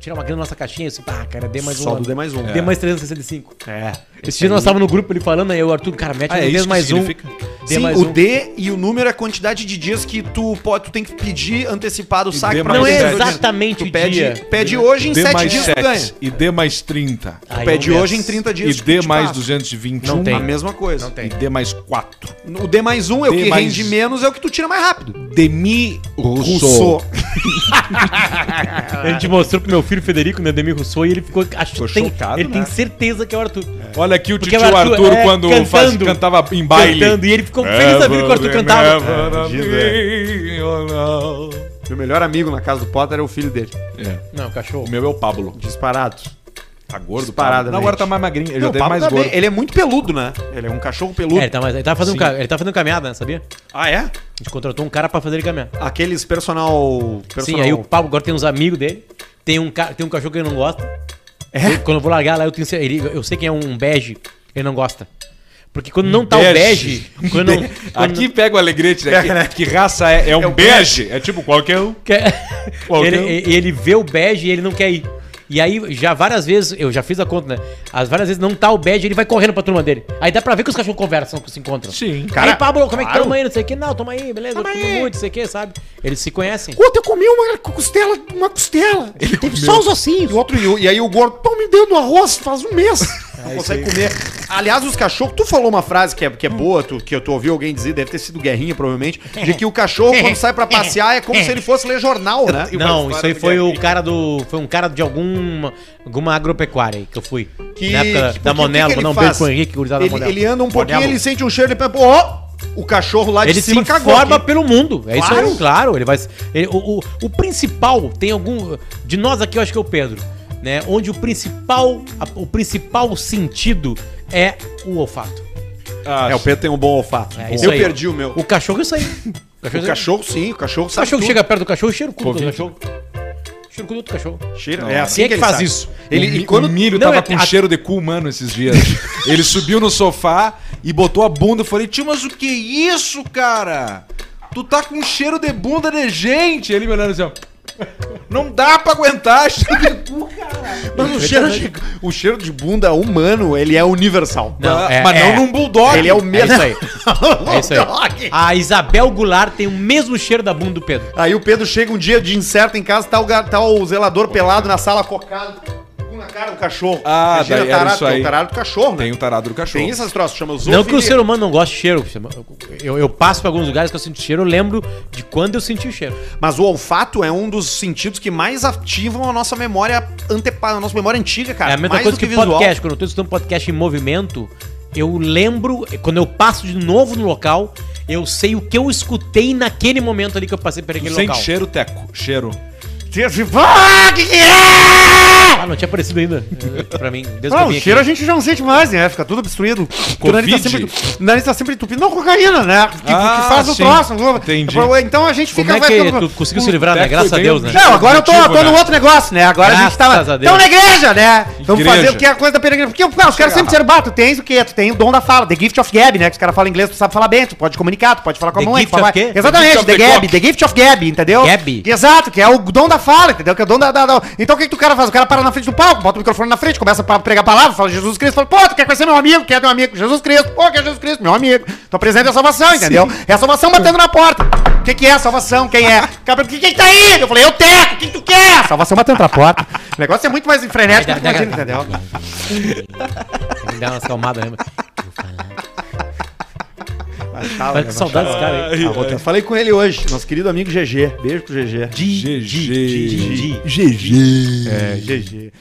tirar uma grana da nossa caixinha. Disse, pá, cara, dê mais um. Só do D mais um. Dê mais 365. É. Esse dia nós estávamos no grupo ele falando, aí o Arthur, cara, mete Ah, é um isso D que mais um. D Sim, mais o um. D e o número é a quantidade de dias que tu pode, tu tem que pedir antecipado o saque pra Não é sete. exatamente Tu o pede, dia. pede hoje em D 7 mais dias tu 7 ganha. e D mais 30. Aí Pede é um hoje em 30 dias. E D mais passa. 221. Não tem. A mesma coisa. Não tem. E D mais 4. O D mais um é o que mais- rende menos, é o que tu tira mais rápido. Demi Rousseau. Rousseau. A gente mostrou pro meu filho Federico, né, Demi Rousseau, e ele ficou. Acho, Ficou tem, chocado, ele né? tem certeza que é o Arthur. Olha aqui o Porque tio o Arthur, Arthur, é, quando cantando. faz, cantava em baile. Cantando, e ele ficou feliz da vida que o Arthur cantava. Me, oh, no. Meu melhor amigo na casa do Potter é o filho dele. É. Não, cachorro. O meu é o Pablo. Disparado. Tá gordo. Não, agora tá mais magrinho. Já Não, o dei Pablo mais tá bem. gordo. Ele é muito peludo, né? Ele é um cachorro peludo. É, ele tá, mais- ele tá fazendo, ele tá fazendo caminhada, né, sabia? Ah, é? A gente contratou um cara pra fazer ele caminhar. Aqueles personal... personal... Sim, aí o Pablo agora tem uns amigos dele. Tem um, tem um cachorro que ele não gosta. É? Eu- Quando eu vou largar lá, eu tenho ele, eu sei que é um bege, ele não gosta. Porque quando não tá o Bege. bege, quando, não- quando Aqui pega o alegrete, né? Que, que raça é? É um o bege? É tipo qualquer um. quer, Qualquer um. ele, ele vê o bege e ele não quer ir. E aí, já várias vezes, eu já fiz a conta, né? As várias vezes não tá o bege, ele vai correndo pra turma dele. Aí dá pra ver que os cachorros conversam, que se encontram. Sim. Cara, aí, Pablo, como é que claro. tamo aí? Não sei o que. Não, tamo aí, beleza. eu comi muito, não sei o que, sabe? Eles se conhecem. Puta, eu comi uma costela, uma costela. Ele teve só os ossinhos. E, outro, e, e aí o gordo, pô, me deu no arroz faz um mês. Não consegue comer. Aliás, os cachorros, tu falou uma frase que é, que é boa, tu, que tu ouviu alguém dizer, deve ter sido Guerrinha, provavelmente, de que o cachorro, quando sai pra passear, é como se ele fosse ler jornal, né? Não, isso aí foi o cara do. Foi um cara de alguma, alguma agropecuária aí que eu fui. Que, na época que- da o Monelo, que não, beijo pro Henrique, gurizada da ele, Monelo. ele anda um pouquinho, Monelo. ele sente um cheiro, ele pensa, ó, o cachorro lá de Ele se cima cagou informa aqui. pelo mundo. É isso Claro. aí, claro. Ele vai. ele- o, o, o principal tem algum. De nós aqui, eu acho que é o Pedro. Né? Onde o principal, o principal sentido é o olfato. É, o Pedro tem um bom olfato. É isso eu aí. perdi o meu. O cachorro é isso aí. O cachorro, O cachorro, sim, o cachorro o sabe cachorro tudo. chega perto do cachorro, cheira o cu do cachorro. Cheira o cu do outro cachorro. Cheira, Não, é assim quem é que ele faz sabe. isso? Ele, o, e quando... o milho Não, tava é- com a- cheiro de cu humano esses dias. Ele subiu no sofá e botou a bunda. Eu falei, tio, mas o que é isso, cara? Tu tá com cheiro de bunda de gente. Ele me olhando assim, ó. Não dá pra aguentar cheiro de cu, cara. Mas o cheiro, de, o cheiro de bunda humano, ele é universal. Não, Ah, é- mas é. não num bulldog. Ele é o É mesmo. isso aí. É isso aí. A Isabel Goulart tem o mesmo cheiro da bunda do Pedro. Aí o Pedro chega um dia de incerto em casa, tá o, tá o zelador pelado na sala cocado, na cara do cachorro. Ah, Imagina, daí era tarado, isso aí. o tarado do cachorro, né? Tem o tarado do cachorro. Tem essas troças, chama Não zoofilia. que o ser humano não goste de cheiro. Eu, eu passo pra alguns lugares que eu sinto cheiro, eu lembro de quando eu senti o cheiro. Mas o olfato é um dos sentidos que mais ativam a nossa memória antepa, a nossa memória antiga, cara. é a mesma mais coisa do que, podcast. Quando eu tô escutando podcast em movimento, eu lembro, quando eu passo de novo no local, eu sei o que eu escutei naquele momento ali que eu passei por Tu aquele sente local. cheiro, Teco. Cheiro. Ah, que que é? Ah, não tinha aparecido ainda eh, pra mim. Desde que eu Não, vim o aqui. cheiro a gente já não sente mais, né? Fica tudo obstruído. O nariz tá sempre, o nariz tá sempre entupido. Não, cocaína, né? Que, Ah, que faz o sim. troço. Entendi. Então a gente fica... Como é vai que ficando- tu conseguiu se livrar, né? Graças a Deus, né? Não, agora eu tô, tô no né? outro negócio, né? Agora a gente Graças tava. a Deus. Estamos na igreja, né? Vamos Igreja. fazer o que é a coisa da peregrinação. Porque pô, os caras sempre disseram, bah, tu tens o quê? Tu tem o dom da fala, the gift of gab, né? Que os caras falam inglês, tu sabe falar bem, tu pode comunicar, tu pode falar com a mãe. Exatamente, The gab, the gift of gab, entendeu? Gab. Exato, que é o dom da fala, entendeu? Que é o dom da. da- da- Então o que, que o cara faz? O cara para na frente do palco, bota o microfone na frente, começa a pregar a palavra, fala Jesus Cristo, fala, pô, tu quer conhecer meu amigo? Quer teu amigo? Jesus Cristo, pô, quer Jesus Cristo, meu amigo. Tu apresenta a salvação, entendeu? É a salvação batendo na porta. O que, que é a salvação? Quem é? Cabra, quem, quem tá aí? Eu falei, eu teco, quem tu quer? Salvação batendo na porta. O negócio é muito mais frenético do que imagina, entendeu? Me dá calmadas, né? Tava, Mas que saudade desse cara. Ah, ter- Falei com ele hoje, nosso querido amigo GG. Beijo pro GG. GG. GG. É, GG.